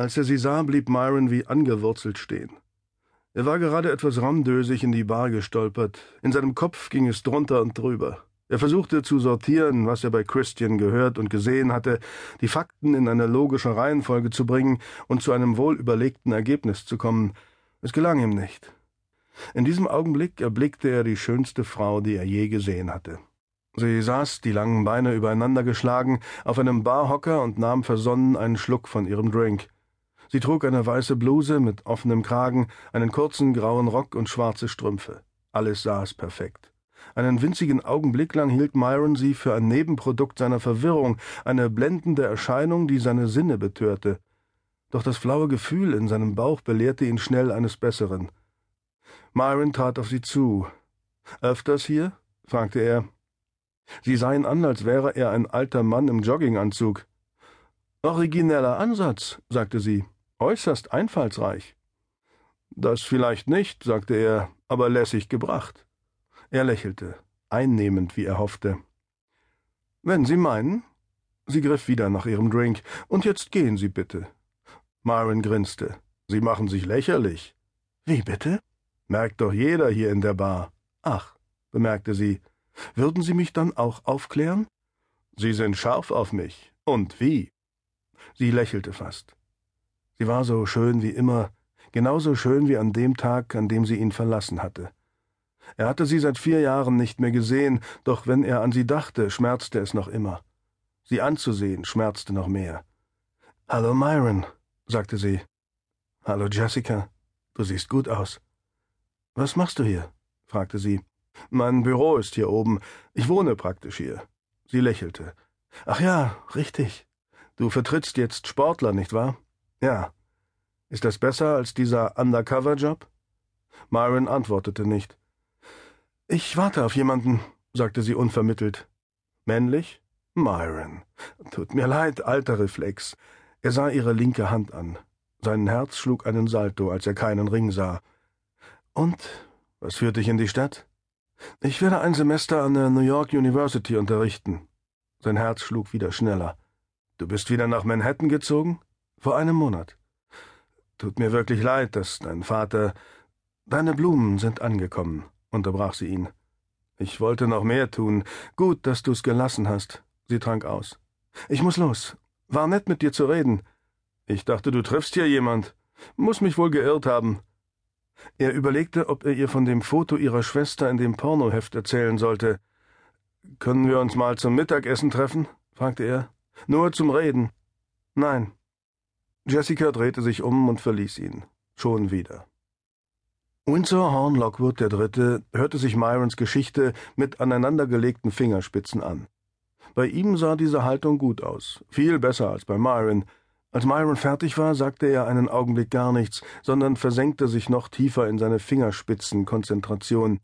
Als er sie sah, blieb Myron wie angewurzelt stehen. Er war gerade etwas ramdösig in die Bar gestolpert. In seinem Kopf ging es drunter und drüber. Er versuchte zu sortieren, was er bei Christian gehört und gesehen hatte, die Fakten in eine logische Reihenfolge zu bringen und zu einem wohlüberlegten Ergebnis zu kommen. Es gelang ihm nicht. In diesem Augenblick erblickte er die schönste Frau, die er je gesehen hatte. Sie saß, die langen Beine übereinander geschlagen, auf einem Barhocker und nahm versonnen einen Schluck von ihrem Drink. Sie trug eine weiße Bluse mit offenem Kragen, einen kurzen grauen Rock und schwarze Strümpfe. Alles saß perfekt. Einen winzigen Augenblick lang hielt Myron sie für ein Nebenprodukt seiner Verwirrung, eine blendende Erscheinung, die seine Sinne betörte. Doch das flaue Gefühl in seinem Bauch belehrte ihn schnell eines Besseren. Myron trat auf sie zu. Öfters hier? fragte er. Sie sah ihn an, als wäre er ein alter Mann im Jogginganzug. Origineller Ansatz, sagte sie, äußerst einfallsreich. Das vielleicht nicht, sagte er, aber lässig gebracht. Er lächelte, einnehmend, wie er hoffte. Wenn Sie meinen. Sie griff wieder nach ihrem Drink. Und jetzt gehen Sie bitte. Myron grinste. Sie machen sich lächerlich. Wie bitte? Merkt doch jeder hier in der Bar. Ach, bemerkte sie. Würden Sie mich dann auch aufklären? Sie sind scharf auf mich. Und wie? Sie lächelte fast. Sie war so schön wie immer, genauso schön wie an dem Tag, an dem sie ihn verlassen hatte. Er hatte sie seit vier Jahren nicht mehr gesehen, doch wenn er an sie dachte, schmerzte es noch immer. Sie anzusehen schmerzte noch mehr. Hallo Myron, sagte sie. Hallo Jessica, du siehst gut aus. Was machst du hier? fragte sie. Mein Büro ist hier oben. Ich wohne praktisch hier. Sie lächelte. Ach ja, richtig. Du vertrittst jetzt Sportler, nicht wahr? Ja. Ist das besser als dieser Undercover-Job? Myron antwortete nicht. Ich warte auf jemanden, sagte sie unvermittelt. Männlich? Myron. Tut mir leid, alter Reflex. Er sah ihre linke Hand an. Sein Herz schlug einen Salto, als er keinen Ring sah. Und was führt dich in die Stadt? Ich werde ein Semester an der New York University unterrichten. Sein Herz schlug wieder schneller. Du bist wieder nach Manhattan gezogen? Vor einem Monat. Tut mir wirklich leid, dass dein Vater. Deine Blumen sind angekommen unterbrach sie ihn. Ich wollte noch mehr tun. Gut, dass du's gelassen hast. Sie trank aus. Ich muss los. War nett mit dir zu reden. Ich dachte, du triffst hier jemand. Muss mich wohl geirrt haben. Er überlegte, ob er ihr von dem Foto ihrer Schwester in dem Pornoheft erzählen sollte. Können wir uns mal zum Mittagessen treffen? fragte er. Nur zum Reden. Nein. Jessica drehte sich um und verließ ihn. Schon wieder. Windsor Horn Lockwood III. hörte sich Myrons Geschichte mit aneinandergelegten Fingerspitzen an. Bei ihm sah diese Haltung gut aus, viel besser als bei Myron. Als Myron fertig war, sagte er einen Augenblick gar nichts, sondern versenkte sich noch tiefer in seine Fingerspitzenkonzentration.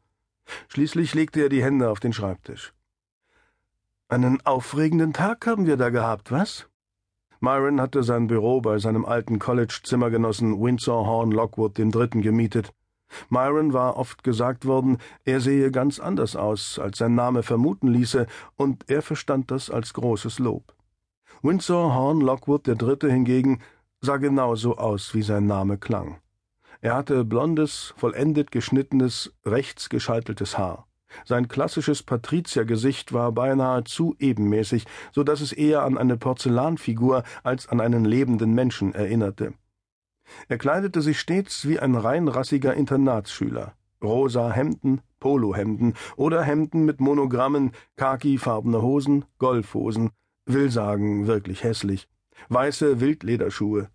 Schließlich legte er die Hände auf den Schreibtisch. Einen aufregenden Tag haben wir da gehabt, was? Myron hatte sein Büro bei seinem alten College-Zimmergenossen Windsor Horn Lockwood III. gemietet. Myron war oft gesagt worden, er sehe ganz anders aus, als sein Name vermuten ließe, und er verstand das als großes Lob. Windsor Horn Lockwood III. hingegen sah genauso aus, wie sein Name klang. Er hatte blondes, vollendet geschnittenes, rechts gescheiteltes Haar. Sein klassisches Patriziergesicht war beinahe zu ebenmäßig, so dass es eher an eine Porzellanfigur als an einen lebenden Menschen erinnerte. Er kleidete sich stets wie ein reinrassiger Internatsschüler. Rosa Hemden, Polohemden oder Hemden mit Monogrammen, khakifarbene Hosen, Golfhosen, will sagen, wirklich hässlich, weiße Wildlederschuhe.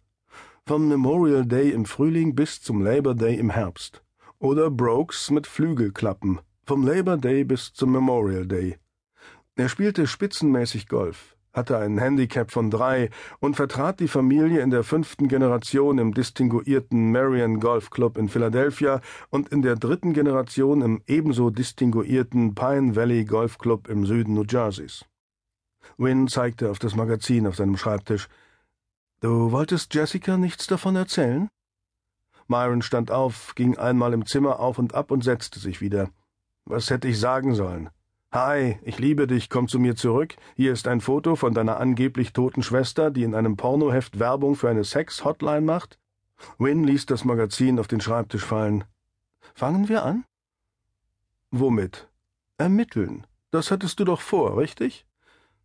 Vom Memorial Day im Frühling bis zum Labor Day im Herbst. Oder Brokes mit Flügelklappen, vom Labor Day bis zum Memorial Day. Er spielte spitzenmäßig Golf, hatte ein Handicap von drei und vertrat die Familie in der fünften Generation im distinguierten Marion Golf Club in Philadelphia und in der dritten Generation im ebenso distinguierten Pine Valley Golf Club im Süden New Jerseys. Wynne zeigte auf das Magazin auf seinem Schreibtisch. Du wolltest Jessica nichts davon erzählen? Myron stand auf, ging einmal im Zimmer auf und ab und setzte sich wieder. Was hätte ich sagen sollen? Hi, ich liebe dich, komm zu mir zurück. Hier ist ein Foto von deiner angeblich toten Schwester, die in einem Pornoheft Werbung für eine Sex-Hotline macht. Win ließ das Magazin auf den Schreibtisch fallen. Fangen wir an? Womit? Ermitteln. Das hattest du doch vor, richtig?